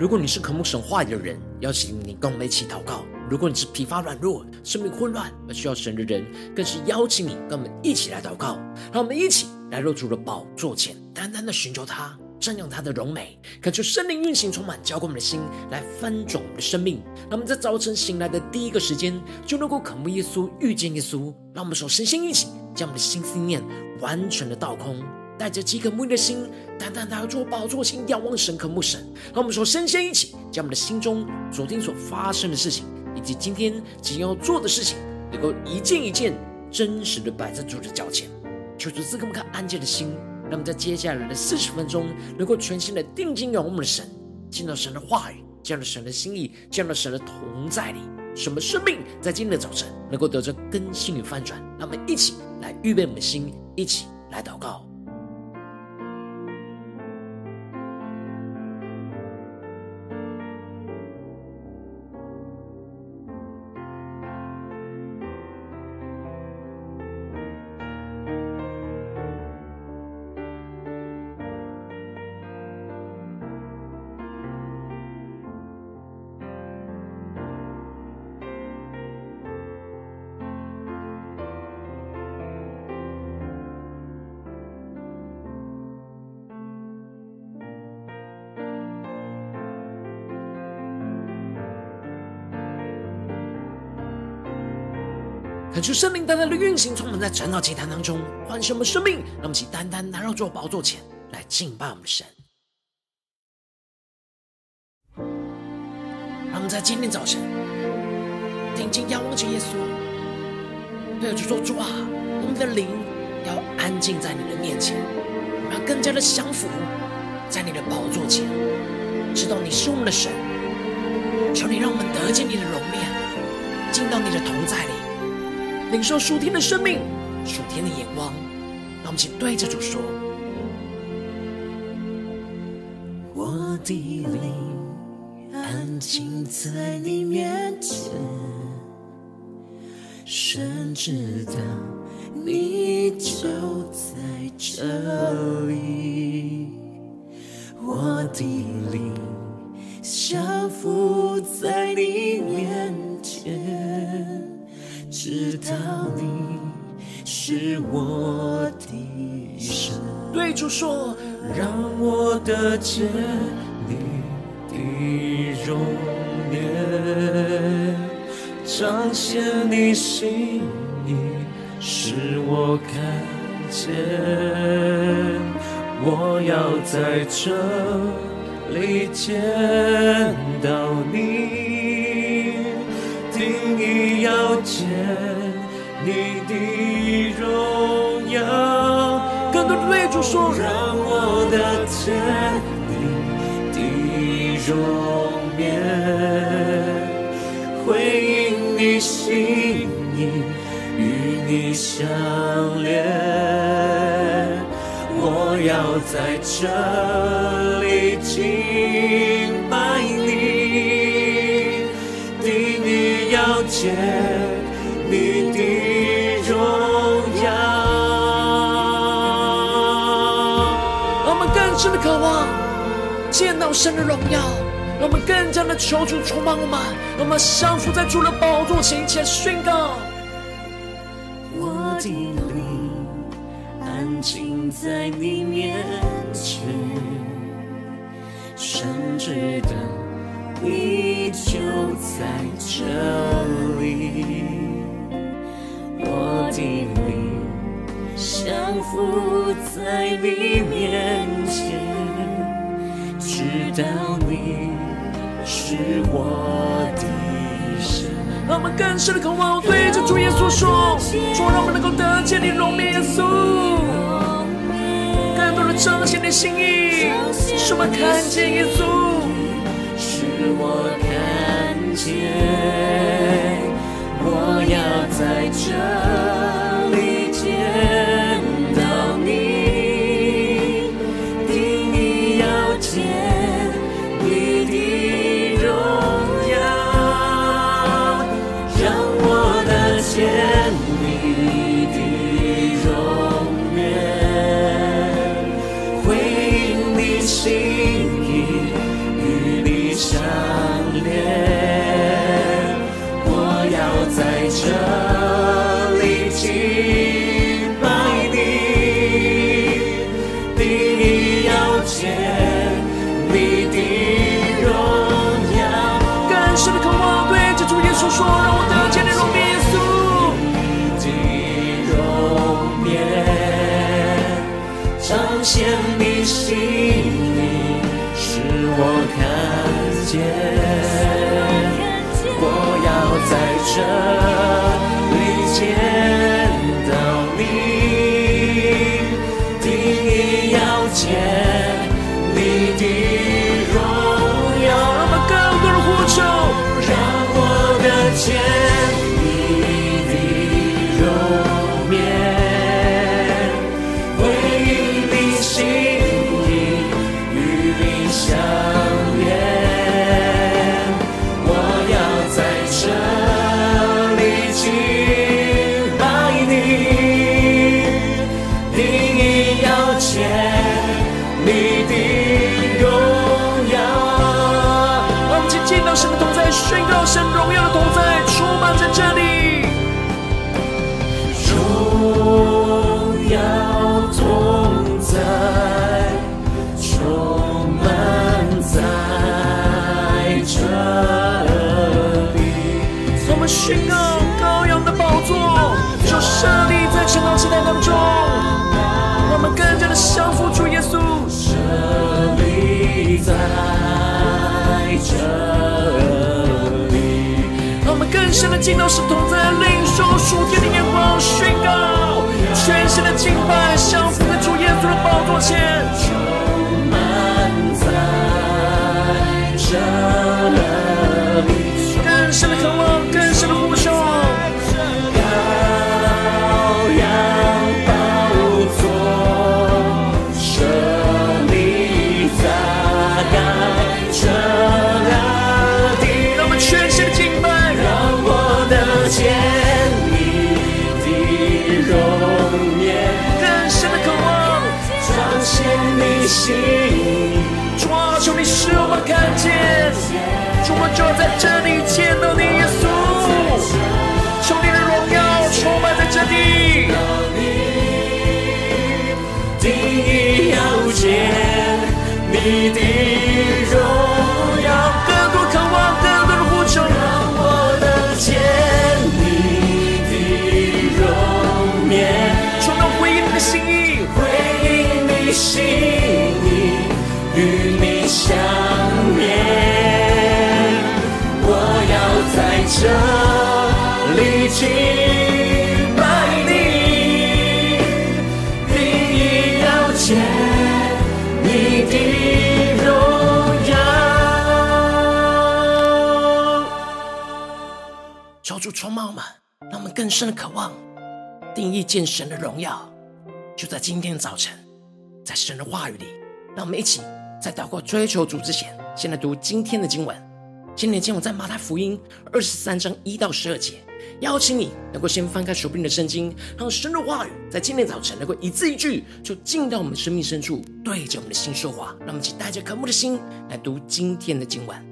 如果你是渴慕神话语的人，邀请你跟我们一起祷告；如果你是疲乏软弱、生命混乱而需要神的人，更是邀请你跟我们一起来祷告。让我们一起来入主的宝座前，单单的寻求他，瞻仰他的荣美，恳求圣灵运行充满，浇灌我们的心，来翻转我们的生命。让我们在早晨醒来的第一个时间，就能够渴慕耶稣、遇见耶稣。让我们手身心一起，将我们的心思念完全的倒空。带着饥渴沐浴的心，单单来到宝座前，仰望神，渴慕神。让我们说，身先一起，将我们的心中昨天所发生的事情，以及今天即要做的事情，能够一件一件真实的摆在主的脚前。求主赐给我们看安静的心，让我们在接下来的四十分钟，能够全心的定睛仰望我们的神，见到神的话语，见到神的心意，见到神的同在里，什么生命在今天的早晨能够得着更新与翻转。让我们一起来预备我们的心，一起来祷告。恳求圣灵单单的运行，充满在晨祷祭坛当中，唤醒我们生命。让我们起单单来到主宝座前来敬拜我们的神。让我们在今天早晨定睛仰望着耶稣，对主说：“主啊，我们的灵要安静在你的面前，我们要更加的降服在你的宝座前，知道你是我们的神。求你让我们得见你的容面，进到你的同在里。”领受属天的生命，属天的眼光，让我们一起对着主说：“我的灵安静在你面前，神知道你就在这里。我的灵知道你是我的神，对主说，让我得见你的容颜，彰显你心意，使我看见。我要在这里见到你，定意要见你的荣耀，更多的对主说，让我的天你的容颜，回应你心意，与你相连。我要在这里敬拜你，定你要见。到神的荣耀，让我们更加的求主充满我们，让我们降服在主的宝座前，一起来宣告：我的灵安静在你面前，神知道你就在这里。我的灵降服在你面前，知道你是我的神。让我们更深的渴望，对着主耶稣说：主，让我们能够得见你荣面，耶稣，更多的彰显你心意，使我们看见耶稣，使我看见。我要在显你心意，使我看见。在这里。让我们更深的敬到是同在，领受属天的眼光，宣告全新的敬拜，降服在主耶稣的宝座前，充满在这里。更深的渴望，主啊，求你使我们看见，主，我就在这里见到你，耶稣。求你的荣耀充满在这地，定意要见你的荣耀，更多渴望，更多的呼求，让我能见你的容颜，充满回应你的心意，回应你心这里敬拜你，定意要见你的荣耀。求主充满我们，让我们更深的渴望，定义见神的荣耀，就在今天的早晨，在神的话语里，让我们一起。在祷告追求主之前，先来读今天的经文。今天的经文在马太福音二十三章一到十二节。邀请你能够先翻开手边的圣经，让神的话语在今天早晨能够一字一句，就进到我们生命深处，对着我们的心说话。让我们一起带着渴慕的心来读今天的经文。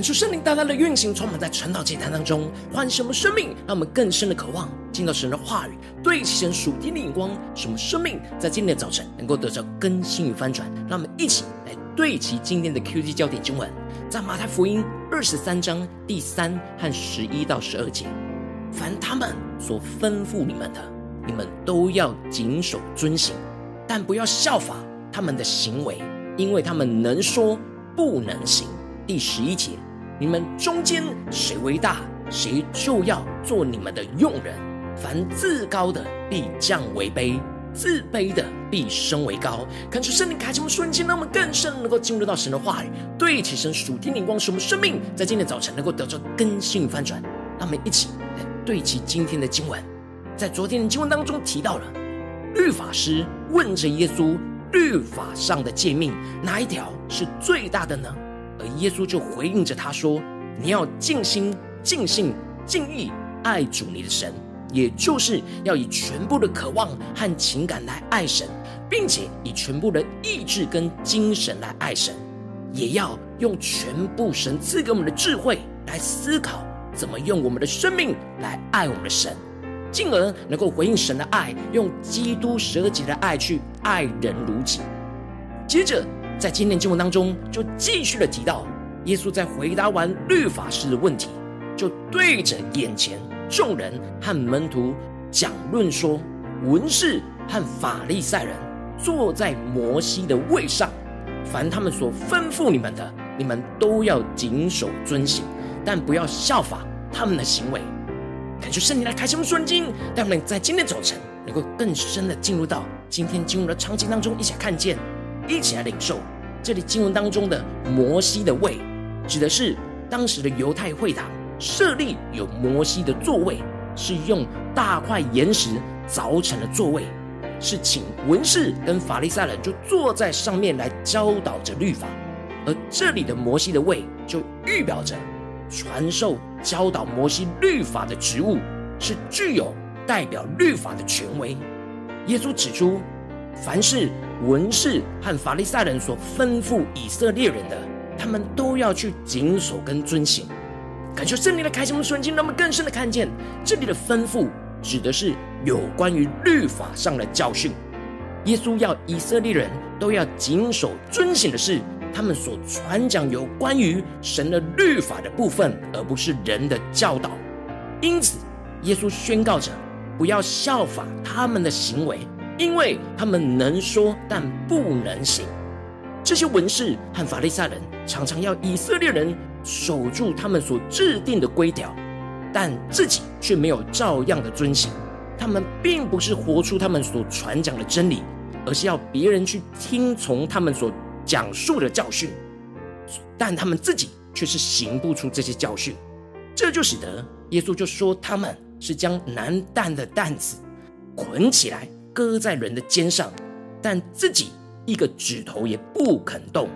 恳求圣灵大大的运行，充满在传道祭坛当中，唤醒我们生命，让我们更深的渴望进到神的话语，对齐神属天的眼光，使我们生命在今天的早晨能够得到更新与翻转。让我们一起来对齐今天的 QG 焦点经文，在马太福音二十三章第三和十一到十二节：凡他们所吩咐你们的，你们都要谨守遵行，但不要效法他们的行为，因为他们能说不能行。第十一节，你们中间谁为大，谁就要做你们的用人。凡自高的必降为卑，自卑的必升为高。看出圣灵开启我们瞬间，让我们更深能够进入到神的话语，对齐神属天灵光，使我们生命在今天早晨能够得到更新与翻转。让我们一起来对齐今天的经文，在昨天的经文当中提到了律法师问着耶稣，律法上的诫命哪一条是最大的呢？而耶稣就回应着他说：“你要尽心、尽性、尽意爱主你的神，也就是要以全部的渴望和情感来爱神，并且以全部的意志跟精神来爱神，也要用全部神赐给我们的智慧来思考，怎么用我们的生命来爱我们的神，进而能够回应神的爱，用基督舍己的爱去爱人如己。”接着。在今天经文当中，就继续的提到，耶稣在回答完律法师的问题，就对着眼前众人和门徒讲论说：文士和法利赛人坐在摩西的位上，凡他们所吩咐你们的，你们都要谨守遵行，但不要效法他们的行为。感谢圣灵来开启我们圣经，让我们在今天早晨能够更深的进入到今天经文的场景当中，一起看见。一起来领受这里经文当中的摩西的位，指的是当时的犹太会堂设立有摩西的座位，是用大块岩石凿成的座位，是请文士跟法利赛人就坐在上面来教导着律法。而这里的摩西的位，就预表着传授教导摩西律法的职务，是具有代表律法的权威。耶稣指出，凡是文士和法利赛人所吩咐以色列人的，他们都要去谨守跟遵行。感谢圣灵的开启，我们瞬间让我们更深的看见，这里的吩咐指的是有关于律法上的教训。耶稣要以色列人都要谨守遵行的是他们所传讲有关于神的律法的部分，而不是人的教导。因此，耶稣宣告着，不要效法他们的行为。因为他们能说，但不能行。这些文士和法利赛人常常要以色列人守住他们所制定的规条，但自己却没有照样的遵行。他们并不是活出他们所传讲的真理，而是要别人去听从他们所讲述的教训，但他们自己却是行不出这些教训。这就使得耶稣就说他们是将难担的担子捆起来。搁在人的肩上，但自己一个指头也不肯动。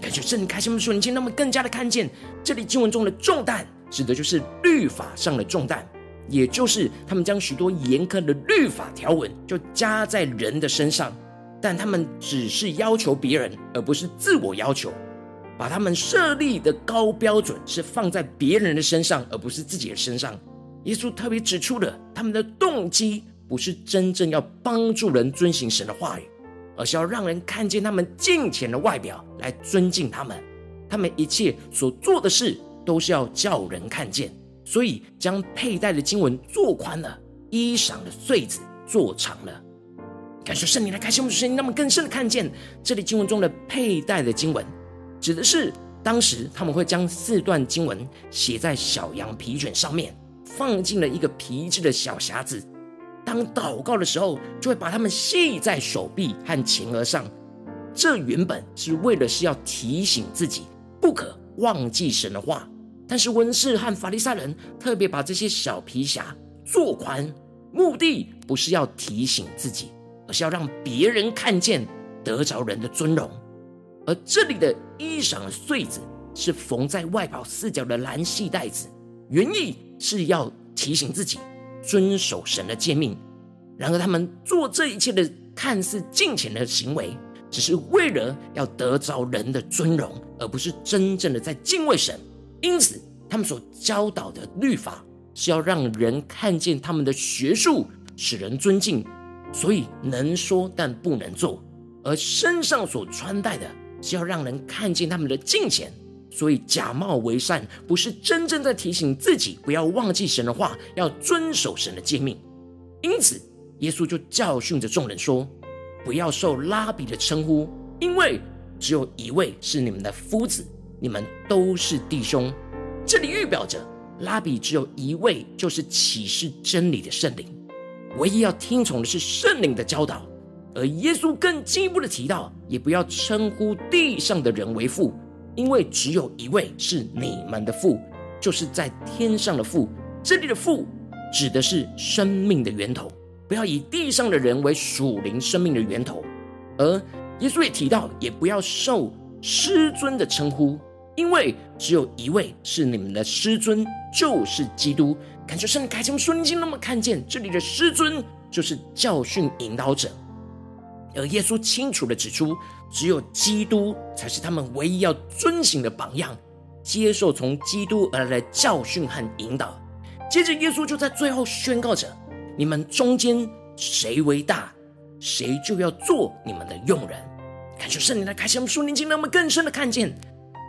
感觉圣灵开心我们属灵心，让我们更加的看见这里经文中的重担，指的就是律法上的重担，也就是他们将许多严苛的律法条文就加在人的身上，但他们只是要求别人，而不是自我要求，把他们设立的高标准是放在别人的身上，而不是自己的身上。耶稣特别指出了他们的动机。不是真正要帮助人遵行神的话语，而是要让人看见他们敬虔的外表来尊敬他们。他们一切所做的事都是要叫人看见，所以将佩戴的经文做宽了，衣裳的穗子做长了。感谢圣灵来开启我们的声音，让我们更深的看见这里经文中的佩戴的经文，指的是当时他们会将四段经文写在小羊皮卷上面，放进了一个皮质的小匣子。当祷告的时候，就会把它们系在手臂和前额上。这原本是为了是要提醒自己不可忘记神的话。但是文士和法利赛人特别把这些小皮匣做宽，目的不是要提醒自己，而是要让别人看见，得着人的尊荣。而这里的衣裳的穗子是缝在外袍四角的蓝细带子，原意是要提醒自己。遵守神的诫命，然而他们做这一切的看似敬虔的行为，只是为了要得着人的尊荣，而不是真正的在敬畏神，因此他们所教导的律法是要让人看见他们的学术，使人尊敬，所以能说但不能做；而身上所穿戴的是要让人看见他们的敬虔，所以假冒为善，不是真正在提醒自己不要忘记神的话，要遵守神的诫命。因此，耶稣就教训着众人说：“不要受拉比的称呼，因为只有一位是你们的夫子。”你们都是弟兄，这里预表着拉比只有一位，就是启示真理的圣灵，唯一要听从的是圣灵的教导。而耶稣更进一步的提到，也不要称呼地上的人为父，因为只有一位是你们的父，就是在天上的父。这里的父指的是生命的源头，不要以地上的人为属灵生命的源头。而耶稣也提到，也不要受师尊的称呼。因为只有一位是你们的师尊，就是基督。感觉圣开启我们属灵心，那么看见这里的师尊就是教训引导者，而耶稣清楚地指出，只有基督才是他们唯一要遵行的榜样，接受从基督而来的教训和引导。接着，耶稣就在最后宣告着：你们中间谁为大，谁就要做你们的用人。感觉圣灵来开启我们属灵心，让我们更深的看见。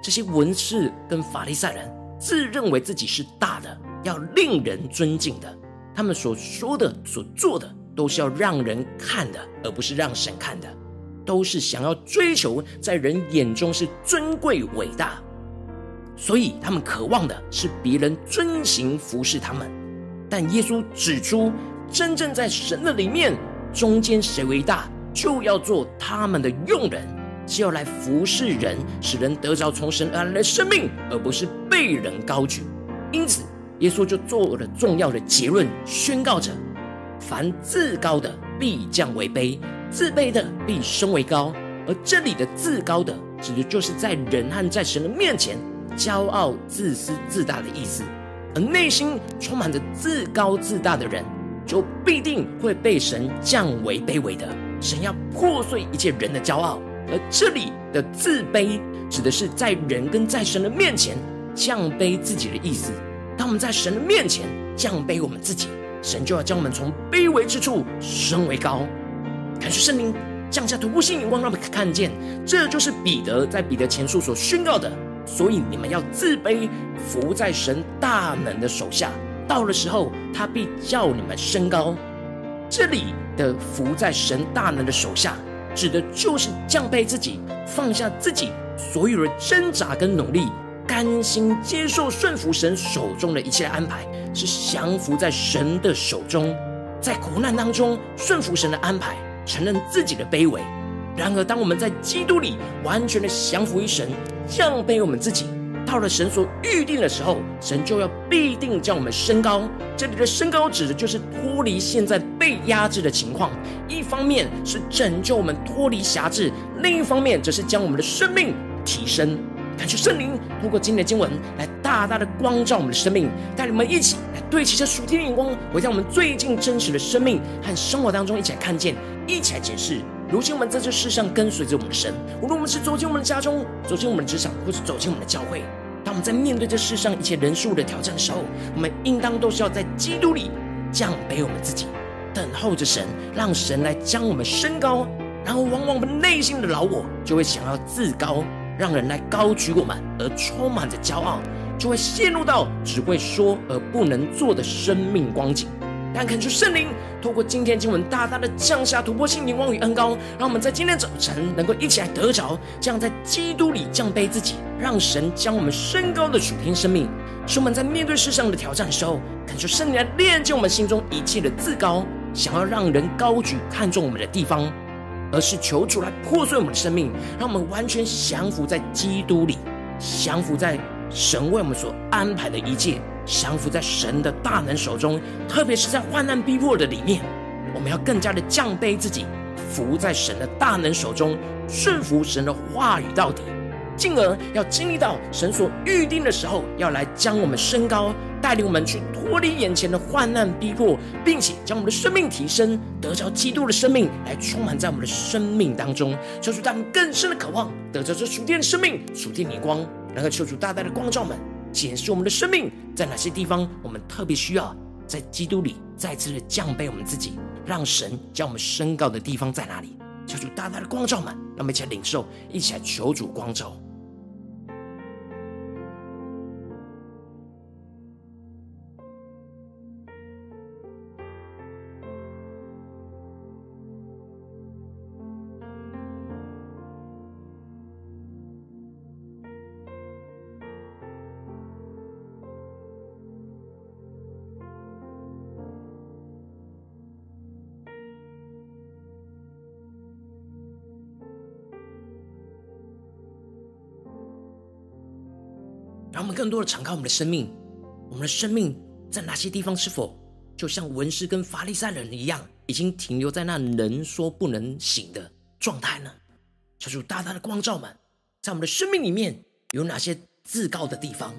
这些文士跟法利赛人自认为自己是大的，要令人尊敬的。他们所说的、所做的，都是要让人看的，而不是让神看的。都是想要追求在人眼中是尊贵伟大，所以他们渴望的是别人遵行服侍他们。但耶稣指出，真正在神的里面，中间谁为大，就要做他们的用人。是要来服侍人，使人得着从神而来的生命，而不是被人高举。因此，耶稣就做了重要的结论，宣告着：凡自高的必降为卑，自卑的必升为高。而这里的自高的，指的就是在人和在神的面前骄傲、自私、自大的意思。而内心充满着自高自大的人，就必定会被神降为卑微的。神要破碎一切人的骄傲。而这里的自卑，指的是在人跟在神的面前降卑自己的意思。当我们在神的面前降卑我们自己，神就要将我们从卑微之处升为高。感谢圣灵降下突破性眼光，让我们看见，这就是彼得在彼得前书所宣告的。所以你们要自卑，伏在神大能的手下。到了时候，他必叫你们升高。这里的伏在神大能的手下。指的就是降卑自己，放下自己所有的挣扎跟努力，甘心接受顺服神手中的一切安排，是降服在神的手中，在苦难当中顺服神的安排，承认自己的卑微。然而，当我们在基督里完全的降服于神，降卑我们自己。到了神所预定的时候，神就要必定将我们升高。这里的升高指的就是脱离现在被压制的情况，一方面是拯救我们脱离辖制，另一方面则是将我们的生命提升。感谢圣灵通过今天的经文来大大的光照我们的生命，带领我们一起来对齐这属天的眼光，回到我们最近真实的生命和生活当中，一起来看见，一起来解释。如今我们在这世上跟随着我们的神，无论我们是走进我们的家中，走进我们的职场，或是走进我们的教会，当我们在面对这世上一切人数的挑战的时候，我们应当都是要在基督里降卑我们自己，等候着神，让神来将我们升高。然后，往往我们内心的老我就会想要自高，让人来高举我们，而充满着骄傲，就会陷入到只会说而不能做的生命光景。但恳求圣灵透过今天经文，大大的降下突破性眼光与恩膏，让我们在今天早晨能够一起来得着这样在基督里降卑自己，让神将我们升高的属天生命。使我们在面对世上的挑战时候，恳求圣灵来炼净我们心中一切的自高，想要让人高举看重我们的地方，而是求主来破碎我们的生命，让我们完全降服在基督里，降服在神为我们所安排的一切。降服在神的大能手中，特别是在患难逼迫的里面，我们要更加的降卑自己，服在神的大能手中，顺服神的话语到底，进而要经历到神所预定的时候，要来将我们升高，带领我们去脱离眼前的患难逼迫，并且将我们的生命提升，得着基督的生命来充满在我们的生命当中，求主他们更深的渴望，得着这属天的生命、属天的光，然后求主大大的光照们。检视我们的生命，在哪些地方我们特别需要在基督里再次的降卑我们自己，让神将我们升高的地方在哪里？求主大大的光照们，让我们一起来领受，一起来求主光照。多的敞开我们的生命，我们的生命在哪些地方是否就像文士跟法利赛人一样，已经停留在那能说不能行的状态呢？求主大大的光照们，在我们的生命里面有哪些自高的地方，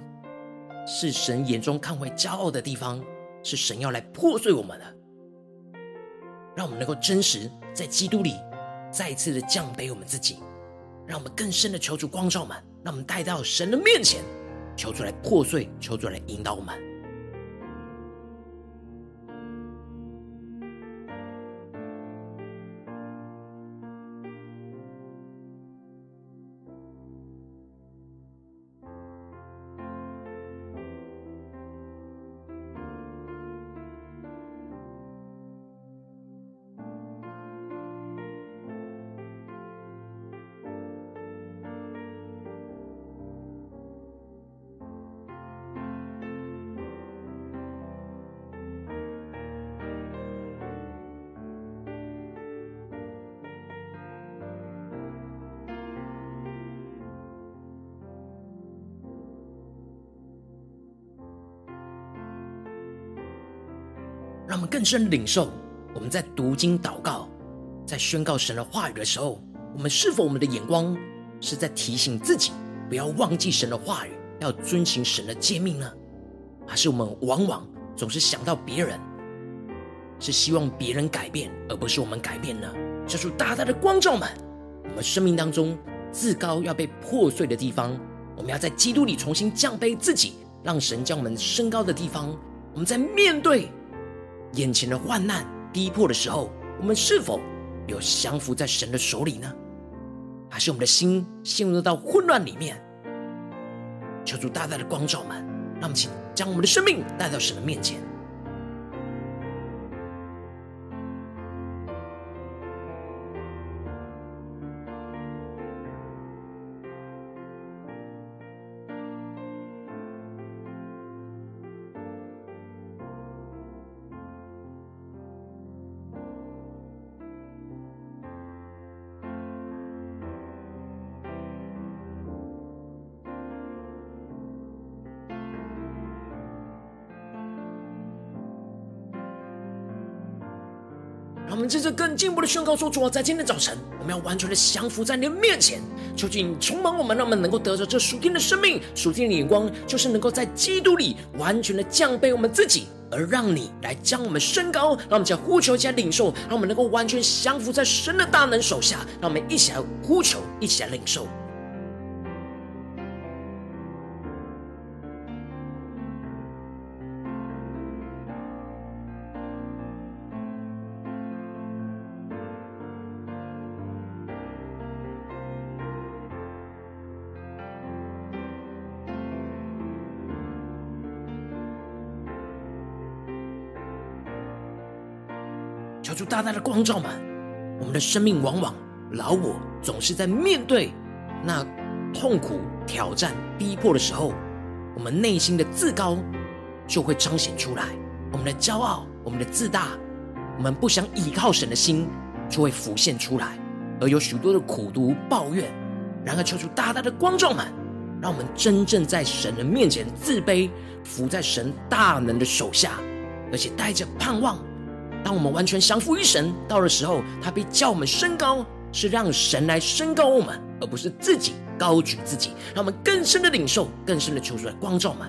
是神眼中看为骄傲的地方，是神要来破碎我们的，让我们能够真实在基督里再次的降卑我们自己，让我们更深的求主光照们，让我们带到神的面前。求出来破碎，求出来引导我们。让我们更深领受，我们在读经祷告，在宣告神的话语的时候，我们是否我们的眼光是在提醒自己不要忘记神的话语，要遵行神的诫命呢？还是我们往往总是想到别人，是希望别人改变，而不是我们改变呢？求主大大的光照们，我们生命当中自高要被破碎的地方，我们要在基督里重新降卑自己，让神将我们升高的地方，我们在面对。眼前的患难逼迫的时候，我们是否有降服在神的手里呢？还是我们的心陷入到混乱里面？求主大大的光照们，那么请将我们的生命带到神的面前。们接着更进一步的宣告说：“主啊，在今天早晨，我们要完全的降服在你的面前，求主你充满我们，让我们能够得着这属天的生命、属天的眼光，就是能够在基督里完全的降卑我们自己，而让你来将我们升高。让我们将呼求加领受，让我们能够完全降服在神的大能手下。让我们一起来呼求，一起来领受。”主大大的光照们，我们的生命往往老我总是在面对那痛苦、挑战、逼迫的时候，我们内心的自高就会彰显出来，我们的骄傲、我们的自大、我们不想倚靠神的心就会浮现出来，而有许多的苦读、抱怨。然而，求主大大的光照们，让我们真正在神的面前自卑，伏在神大能的手下，而且带着盼望。当我们完全降服于神，到的时候，他必叫我们升高，是让神来升高我们，而不是自己高举自己。让我们更深的领受，更深的求出来光照我们。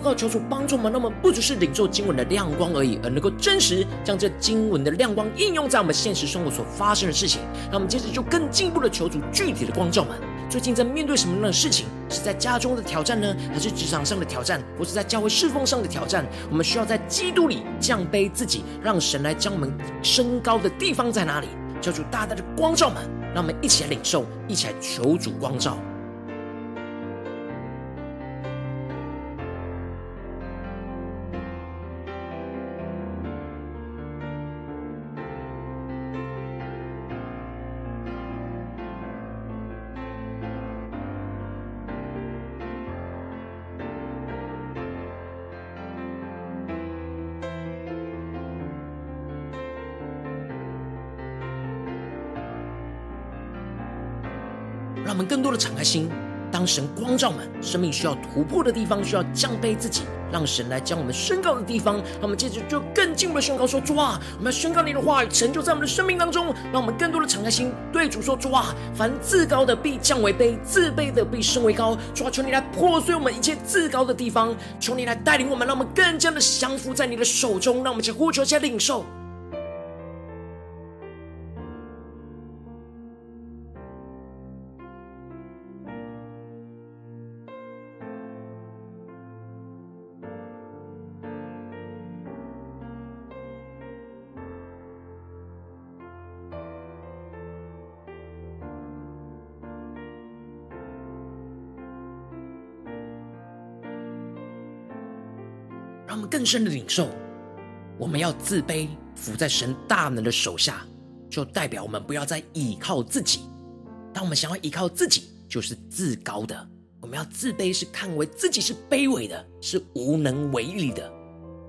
告，求主帮助我们，让我们不只是领受经文的亮光而已，而能够真实将这经文的亮光应用在我们现实生活所发生的事情。那我们接着就更进一步的求主具体的光照们，最近在面对什么样的事情？是在家中的挑战呢，还是职场上的挑战，或是在教会侍奉上的挑战？我们需要在基督里降卑自己，让神来将我们升高的地方在哪里？求主大大的光照们，让我们一起来领受，一起来求主光照。敞开心，当神光照们生命需要突破的地方，需要降卑自己，让神来将我们宣告的地方，让我们接着就更进一步的宣告说：主啊，我们要宣告你的话语成就在我们的生命当中。让我们更多的敞开心，对主说：主啊，凡自高的必降为卑，自卑的必升为高。主啊，求你来破碎我们一切自高的地方，求你来带领我们，让我们更加的降服在你的手中。让我们去呼求，去领受。让我们更深的领受，我们要自卑，伏在神大能的手下，就代表我们不要再倚靠自己。当我们想要依靠自己，就是自高的。我们要自卑，是看为自己是卑微的，是无能为力的。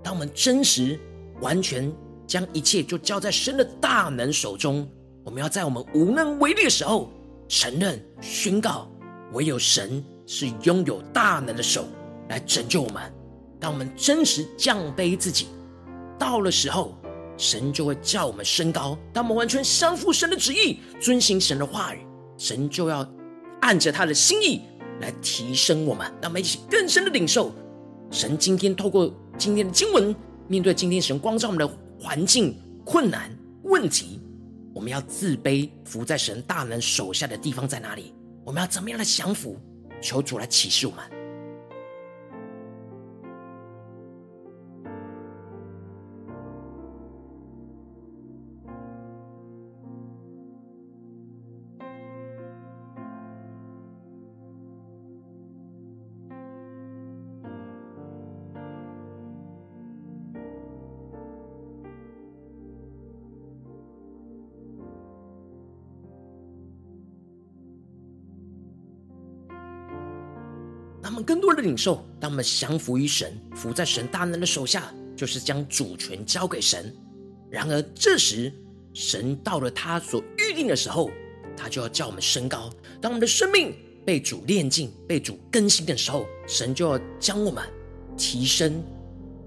当我们真实完全将一切就交在神的大能手中，我们要在我们无能为力的时候，承认宣告，唯有神是拥有大能的手来拯救我们。当我们真实降卑自己，到了时候，神就会叫我们升高。当我们完全降服神的旨意，遵行神的话语，神就要按着他的心意来提升我们。让我们一起更深的领受神今天透过今天的经文，面对今天神光照我们的环境、困难、问题，我们要自卑，服在神大能手下的地方在哪里？我们要怎么样来降服？求主来启示我们。他们更多的领受，当我们降服于神，服在神大能的手下，就是将主权交给神。然而这时，神到了他所预定的时候，他就要叫我们升高。当我们的生命被主炼净、被主更新的时候，神就要将我们提升，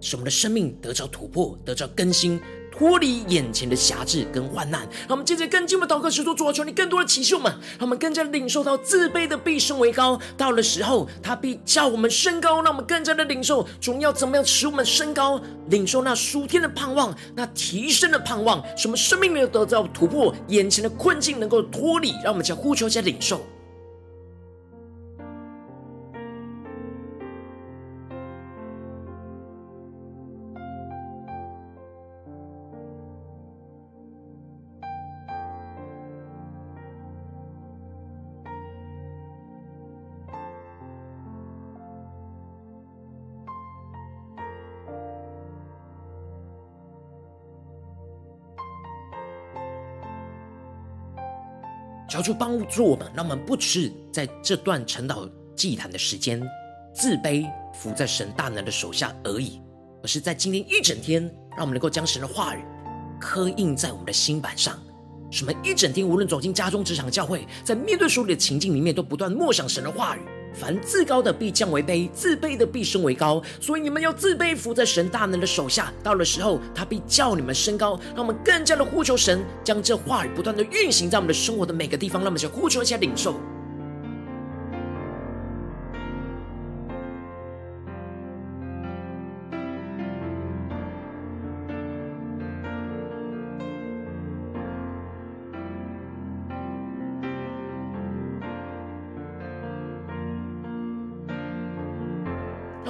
使我们的生命得着突破，得着更新。脱离眼前的辖制跟患难，让我们接着更进一步祷告，使主主啊，求你更多的启示我们，让我们更加领受到自卑的必升为高。到了时候，他必叫我们升高，让我们更加的领受主要怎么样使我们升高，领受那属天的盼望，那提升的盼望，什么生命没有得到突破，眼前的困境能够脱离，让我们将呼求，加领受。求主帮助我们，让我们不只是在这段晨祷祭坛的时间自卑伏在神大能的手下而已，而是在今天一整天，让我们能够将神的话语刻印在我们的心板上。什么一整天，无论走进家中、职场、教会，在面对所有的情境里面，都不断默想神的话语。凡自高的必降为卑，自卑的必升为高。所以你们要自卑，伏在神大能的手下。到了时候，他必叫你们升高。让我们更加的呼求神，将这话语不断的运行在我们的生活的每个地方。让我们去呼求一下领受。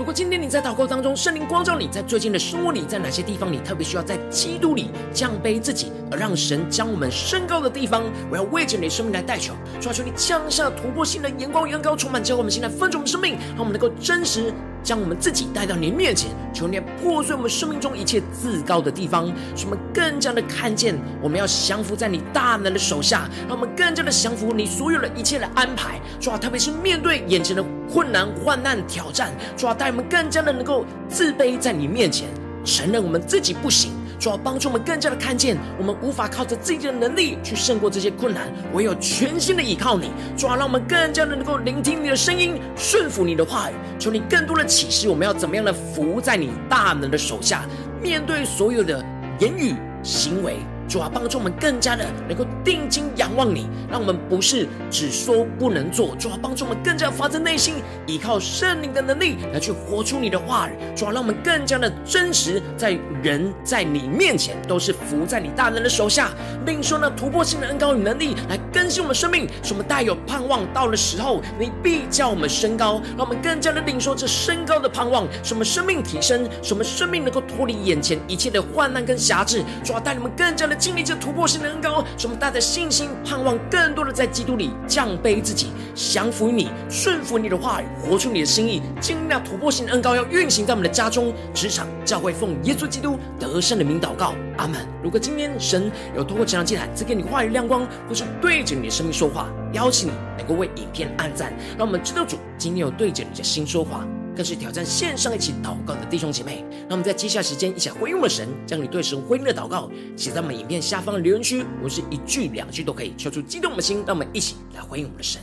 如果今天你在祷告当中，圣灵光照你，在最近的生活里，在哪些地方你特别需要在基督里降卑自己，而让神将我们升高的地方，我要为着你的生命来代求，求你降下突破性的眼光，眼高充满，教我们现在分盛我们生命，让我们能够真实。将我们自己带到你面前，求你破碎我们生命中一切自高的地方，使我们更加的看见，我们要降服在你大能的手下，让我们更加的降服你所有的一切的安排。主啊，特别是面对眼前的困难、患难、挑战，主啊，带我们更加的能够自卑在你面前，承认我们自己不行。主要帮助我们更加的看见，我们无法靠着自己的能力去胜过这些困难，唯有全新的依靠你。主要让我们更加的能够聆听你的声音，顺服你的话语。求你更多的启示，我们要怎么样的服在你大能的手下，面对所有的言语行为。主啊，帮助我们更加的能够定睛仰望你，让我们不是只说不能做。主啊，帮助我们更加发自内心依靠圣灵的能力来去活出你的话语。主啊，让我们更加的真实，在人在你面前都是服在你大能的手下，并说呢突破性的恩膏与能力来更新我们生命，使我们带有盼望。到了时候，你必叫我们升高，让我们更加的领受这升高的盼望，使我们生命提升，使我们生命能够脱离眼前一切的患难跟辖制。主啊，带你们更加的。经历这突破性的恩膏，使我们带着信心，盼望更多的在基督里降卑自己，降服于你，顺服你的话语，活出你的心意。经历那突破性的恩膏要运行在我们的家中、职场、教会，奉耶稣基督得胜的名祷告，阿门。如果今天神有透过这场祭坛赐给你话语亮光，或是对着你的生命说话，邀请你能够为影片按赞，让我们知道主今天有对着你的心说话。更是挑战线上一起祷告的弟兄姐妹，那我们在接下来时间一起回应我们的神，将你对神回应的祷告写在我们影片下方的留言区，我们是一句两句都可以，敲出激动的心，让我们一起来回应我们的神。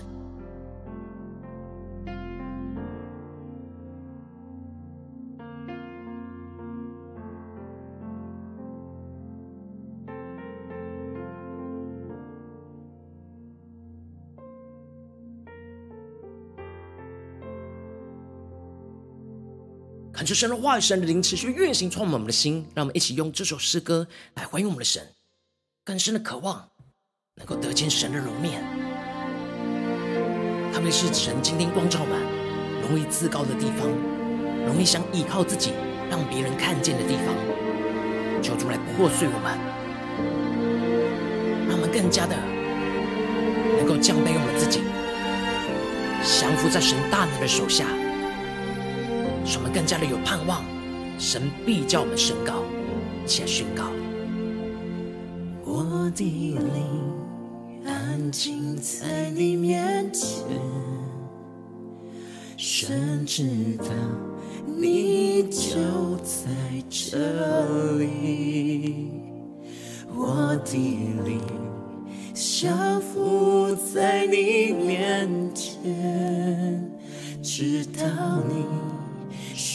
恳求神的话语、神的灵持续运行，充满我们的心，让我们一起用这首诗歌来回应我们的神，更深的渴望能够得见神的容面。特别是神今天光照满容易自高的地方，容易想依靠自己让别人看见的地方，求主来破碎我们，让我们更加的能够降卑我们自己，降服在神大能的手下。使我们更加的有盼望，神必叫我们升高，且宣告。我的灵安静在你面前，神知道你就在这里。我的灵降服在你面前，知道你。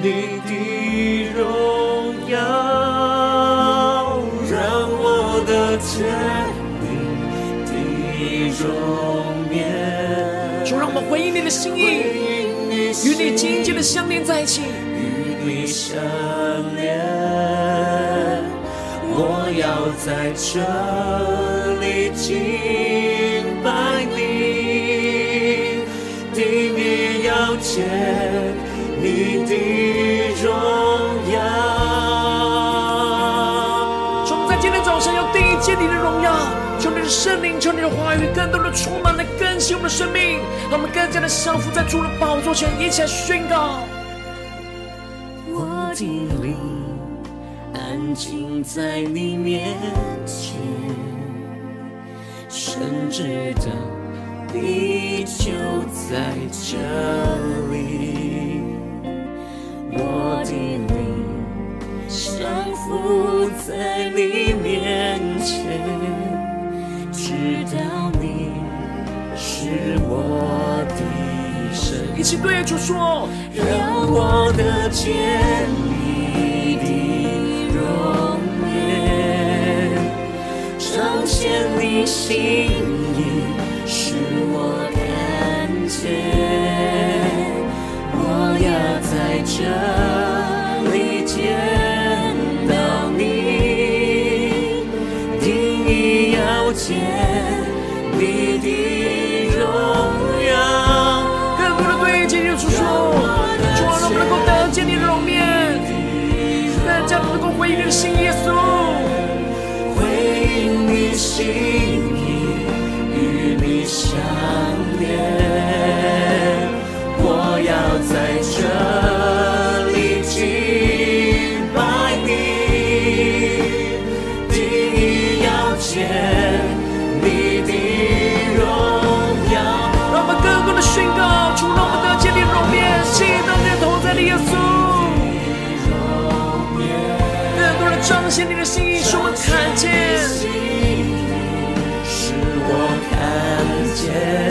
你的荣耀，让我的天；你的容颜，就，让我们回应你的心意，与你紧紧的相连在一起。与你相连，我要在这里敬拜你，听你要见。圣灵，求你的话语更多的充满了更新我们的生命，让我们更加的降服在主的宝座前，一起来宣告。我的灵安静在你面前，甚至的你就在这里。我的灵降服在你面前。知道你是我的神，一起对主说，让我得见你的容颜，彰显你心意，使我看见。我要在这。心意与你相连，我要在这里敬拜你，第一要见你的荣耀。让我们更多的宣告，求让我们得见你容面，亲眼看见在的耶稣。彰显你的心意，使我看见。Yeah.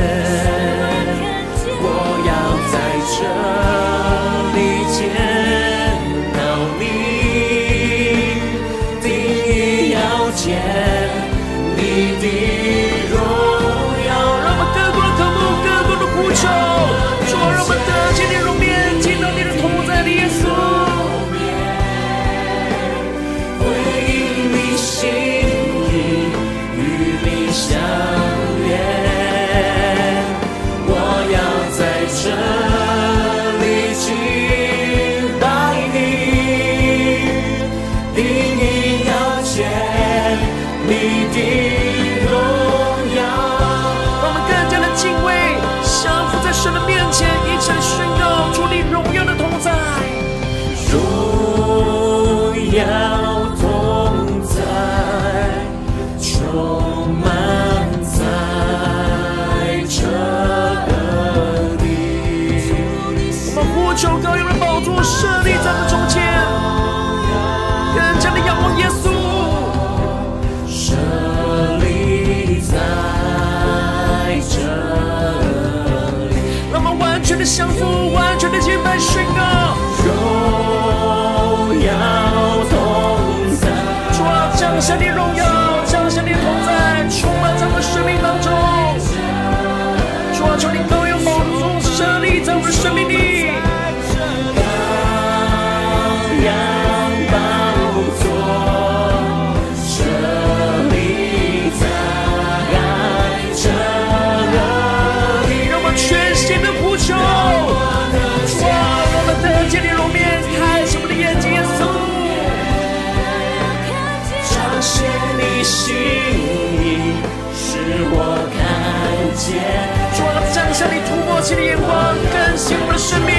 新的眼光，更新我的生命，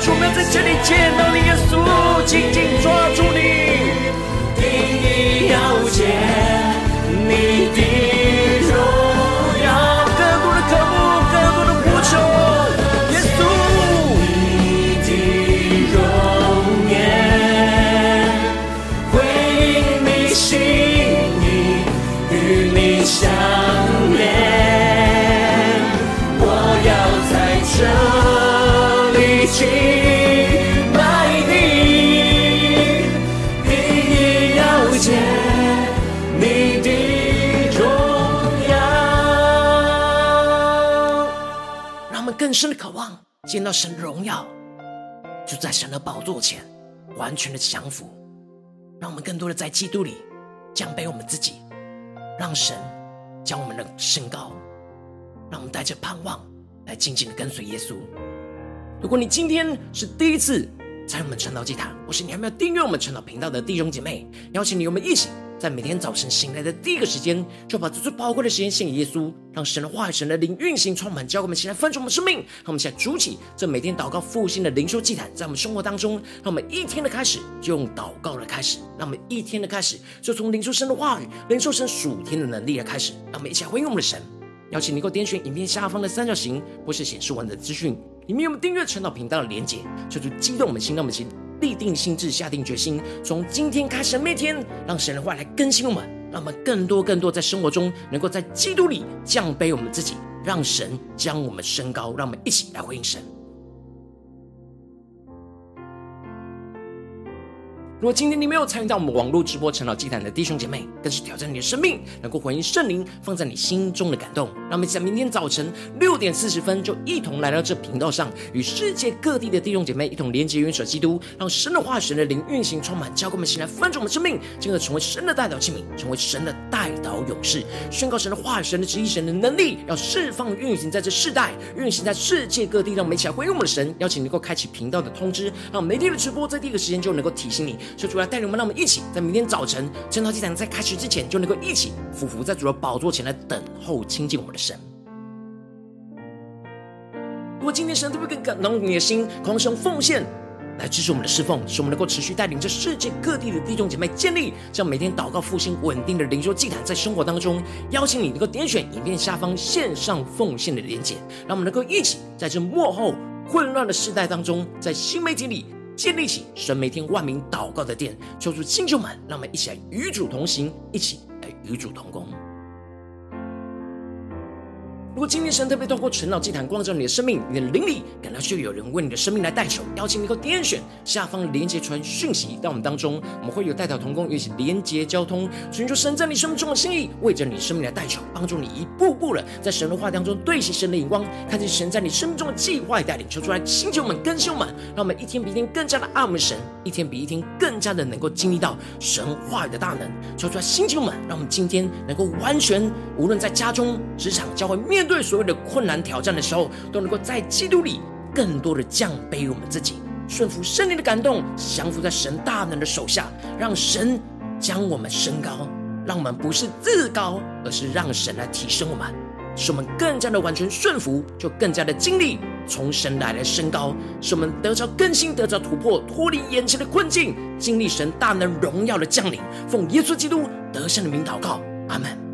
主，我要在这里见到你，耶稣。见到神的荣耀就在神的宝座前完全的降服让我们更多的在基督里降卑我们自己让神将我们的身高让我们带着盼望来静静的跟随耶稣。如果你今天是第一次参与我们成道祭坛或是你还没有订阅我们成道频道的弟兄姐妹邀请你我们一起在每天早晨醒来的第一个时间，就把这最宝贵的时间献给耶稣，让神的话语、神的灵运行充满，教我们，起来分盛我们生命。让我们现在筑起这每天祷告复兴的灵修祭坛，在我们生活当中，让我们一天的开始就用祷告来开始，让我们一天的开始就从灵修神的话语、灵修神属天的能力来开始。让我们一起来回应我们的神。邀请你能够点选影片下方的三角形，或是显示完的资讯，里面有我们订阅晨祷频道的连结，求主激动我们心，让我们心。立定心智，下定决心，从今天开始，每天让神的话来更新我们，让我们更多、更多在生活中能够在基督里降卑我们自己，让神将我们升高。让我们一起来回应神。如果今天你没有参与到我们网络直播晨祷祭坛的弟兄姐妹，更是挑战你的生命，能够回应圣灵放在你心中的感动。让我们在明天早晨六点四十分，就一同来到这频道上，与世界各地的弟兄姐妹一同连接、元首基督，让神的化、神的灵运行充满，教给我们醒来翻转我们的生命，进而成为神的代表器皿，成为神的代祷勇士，宣告神的化、神的旨意、神的能力，要释放运行在这世代，运行在世界各地。让我们一起来回应我们的神，邀请能够开启频道的通知，让每天的直播在第一个时间就能够提醒你。说主来带领我们，让我们一起在明天早晨晨祷祭坛在开始之前，就能够一起俯伏在主的宝座前来等候亲近我们的神。如果今天神特别更感动你的心，狂声奉献来支持我们的侍奉，使我们能够持续带领着世界各地的弟兄姐妹建立这样每天祷告复兴稳定的灵修祭坛，在生活当中，邀请你能够点选影片下方线上奉献的连结，让我们能够一起在这幕后混乱的时代当中，在新媒体里。建立起神每天万名祷告的殿，求主星球们，让我们一起来与主同行，一起来与主同工。如果今天神特别透过晨祷祭坛光照你的生命，你的灵里感到需要有人为你的生命来代求，邀请你能够点选下方连接传讯息到我们当中，我们会有代表同工一起连接交通，寻求神在你生命中的心意，为着你生命来代求，帮助你一步步的在神的话当中对齐神的眼光，看见神在你生命中的计划带领，求出来星球们更新我们，让我们一天比一天更加的爱我们神，一天比一天更加的能够经历到神话语的大能，求出来星球们，让我们今天能够完全无论在家中、职场、教会面。面对所有的困难挑战的时候，都能够在基督里更多的降卑我们自己，顺服圣灵的感动，降服在神大能的手下，让神将我们升高，让我们不是自高，而是让神来提升我们，使我们更加的完全顺服，就更加的经历从神来的升高，使我们得着更新，得着突破，脱离眼前的困境，经历神大能荣耀的降临。奉耶稣基督得胜的名祷告，阿门。